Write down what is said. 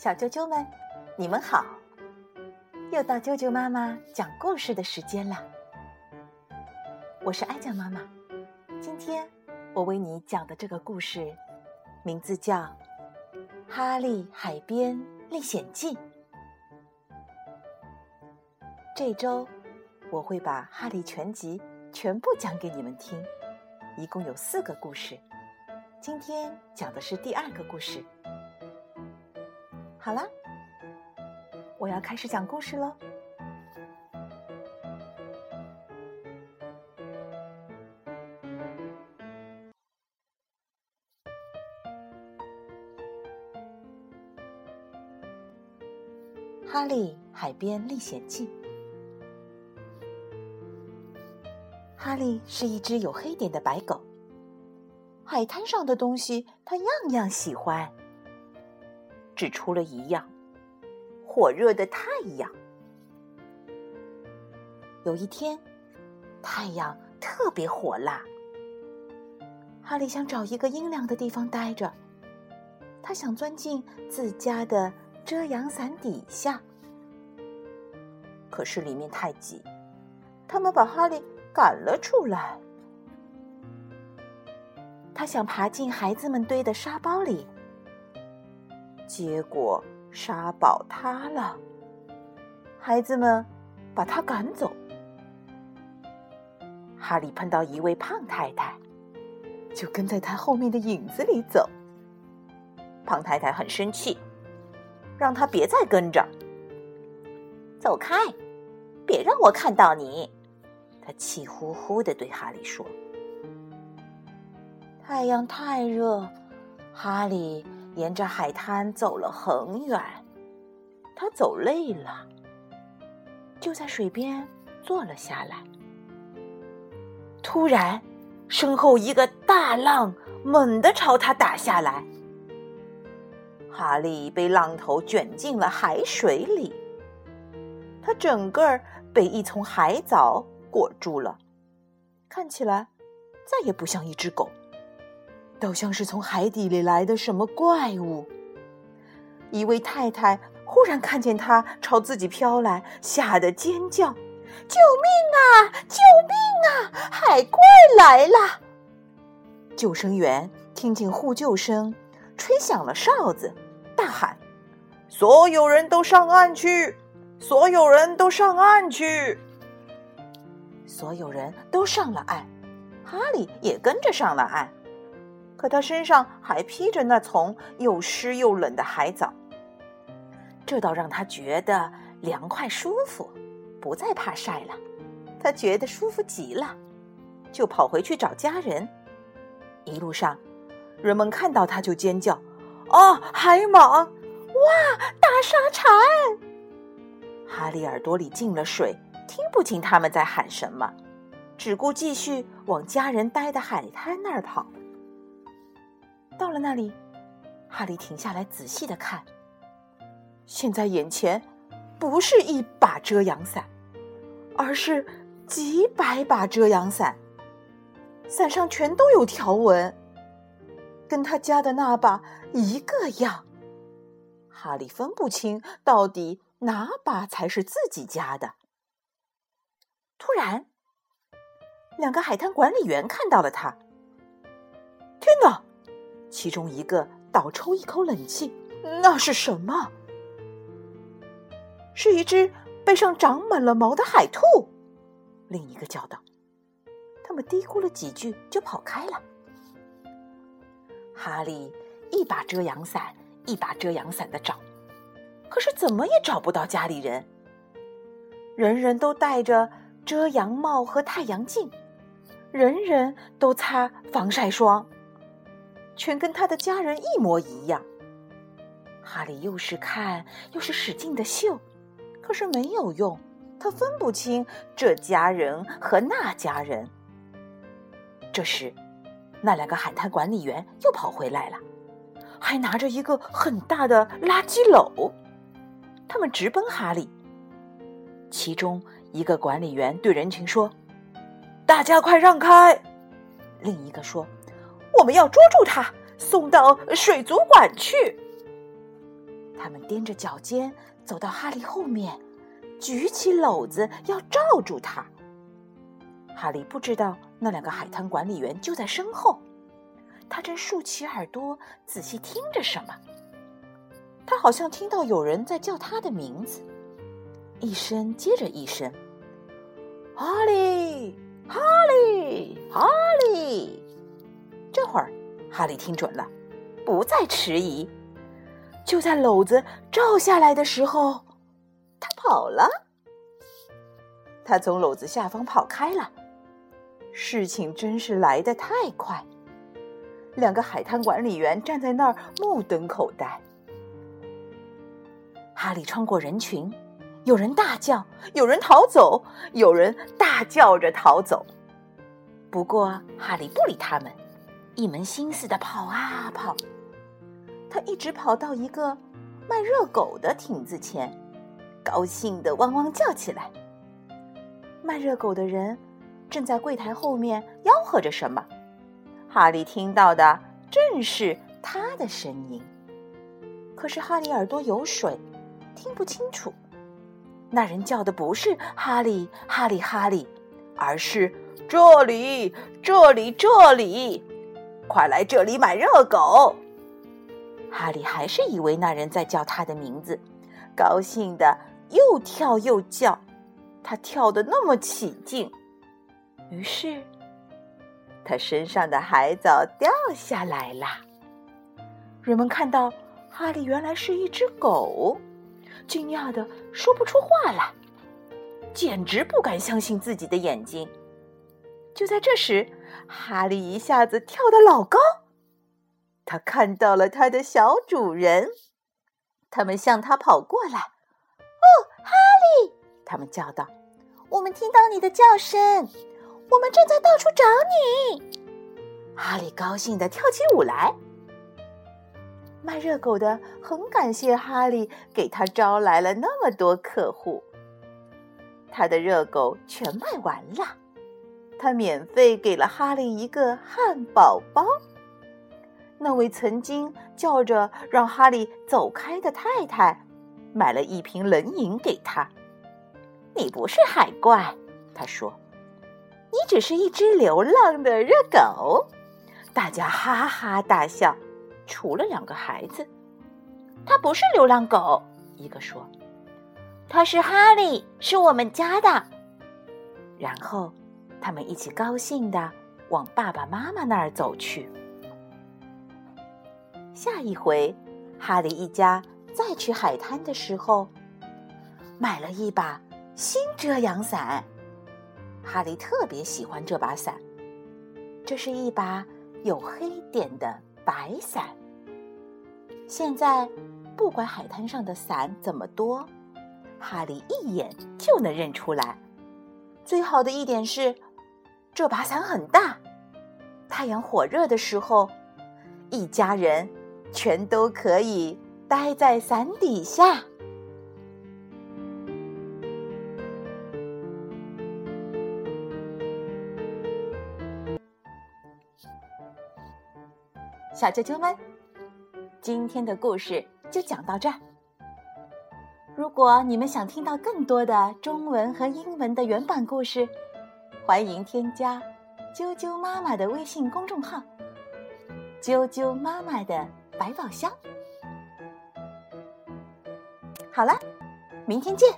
小啾啾们，你们好！又到啾啾妈妈讲故事的时间了。我是艾酱妈妈，今天我为你讲的这个故事，名字叫《哈利海边历险记》。这周我会把《哈利全集》全部讲给你们听，一共有四个故事。今天讲的是第二个故事。好了，我要开始讲故事喽。《哈利海边历险记》。哈利是一只有黑点的白狗，海滩上的东西他样样喜欢。指出了一样，火热的太阳。有一天，太阳特别火辣。哈利想找一个阴凉的地方待着，他想钻进自家的遮阳伞底下，可是里面太挤，他们把哈利赶了出来。他想爬进孩子们堆的沙包里。结果沙堡塌了，孩子们把他赶走。哈利碰到一位胖太太，就跟在他后面的影子里走。胖太太很生气，让他别再跟着，走开，别让我看到你。他气呼呼的对哈利说：“太阳太热，哈利。”沿着海滩走了很远，他走累了，就在水边坐了下来。突然，身后一个大浪猛地朝他打下来，哈利被浪头卷进了海水里，他整个儿被一丛海藻裹住了，看起来再也不像一只狗。倒像是从海底里来的什么怪物。一位太太忽然看见他朝自己飘来，吓得尖叫：“救命啊！救命啊！海怪来了！”救生员听见呼救声，吹响了哨子，大喊：“所有人都上岸去！所有人都上岸去！”所有人都上了岸，哈利也跟着上了岸。可他身上还披着那丛又湿又冷的海藻，这倒让他觉得凉快舒服，不再怕晒了。他觉得舒服极了，就跑回去找家人。一路上，人们看到他就尖叫：“啊，海蟒！哇，大沙蚕！”哈利耳朵里进了水，听不清他们在喊什么，只顾继续往家人待的海滩那儿跑。到了那里，哈利停下来仔细的看。现在眼前不是一把遮阳伞，而是几百把遮阳伞，伞上全都有条纹，跟他家的那把一个样。哈利分不清到底哪把才是自己家的。突然，两个海滩管理员看到了他。天哪！其中一个倒抽一口冷气，那是什么？是一只背上长满了毛的海兔。另一个叫道：“他们嘀咕了几句，就跑开了。”哈利一把遮阳伞一把遮阳伞的找，可是怎么也找不到家里人。人人都戴着遮阳帽和太阳镜，人人都擦防晒霜。全跟他的家人一模一样。哈利又是看又是使劲的嗅，可是没有用，他分不清这家人和那家人。这时，那两个海滩管理员又跑回来了，还拿着一个很大的垃圾篓，他们直奔哈利。其中一个管理员对人群说：“大家快让开！”另一个说。我们要捉住他，送到水族馆去。他们踮着脚尖走到哈利后面，举起篓子要罩住他。哈利不知道那两个海滩管理员就在身后，他正竖起耳朵仔细听着什么。他好像听到有人在叫他的名字，一声接着一声：“哈利，哈利，哈利！”这会儿，哈利听准了，不再迟疑。就在篓子罩下来的时候，他跑了。他从篓子下方跑开了。事情真是来得太快。两个海滩管理员站在那儿目瞪口呆。哈利穿过人群，有人大叫，有人逃走，有人大叫着逃走。不过哈利不理他们，一门心思的跑啊跑。他一直跑到一个卖热狗的亭子前，高兴的汪汪叫起来。卖热狗的人正在柜台后面吆喝着什么，哈利听到的正是他的声音。可是哈利耳朵有水。听不清楚，那人叫的不是哈利，哈利，哈利，而是这里，这里，这里，快来这里买热狗。哈利还是以为那人在叫他的名字，高兴的又跳又叫，他跳的那么起劲，于是他身上的海藻掉下来了。人们看到哈利原来是一只狗。惊讶的说不出话来，简直不敢相信自己的眼睛。就在这时，哈利一下子跳得老高，他看到了他的小主人，他们向他跑过来。“哦，哈利！”他们叫道，“我们听到你的叫声，我们正在到处找你。”哈利高兴地跳起舞来。卖热狗的很感谢哈利给他招来了那么多客户。他的热狗全卖完了，他免费给了哈利一个汉堡包。那位曾经叫着让哈利走开的太太，买了一瓶冷饮给他。你不是海怪，他说，你只是一只流浪的热狗。大家哈哈大笑。除了两个孩子，他不是流浪狗。一个说：“他是哈利，是我们家的。”然后，他们一起高兴的往爸爸妈妈那儿走去。下一回，哈利一家再去海滩的时候，买了一把新遮阳伞。哈利特别喜欢这把伞，这是一把有黑点的白伞。现在，不管海滩上的伞怎么多，哈利一眼就能认出来。最好的一点是，这把伞很大，太阳火热的时候，一家人全都可以待在伞底下。小啾啾们。今天的故事就讲到这儿。如果你们想听到更多的中文和英文的原版故事，欢迎添加“啾啾妈妈”的微信公众号“啾啾妈妈的百宝箱”。好了，明天见。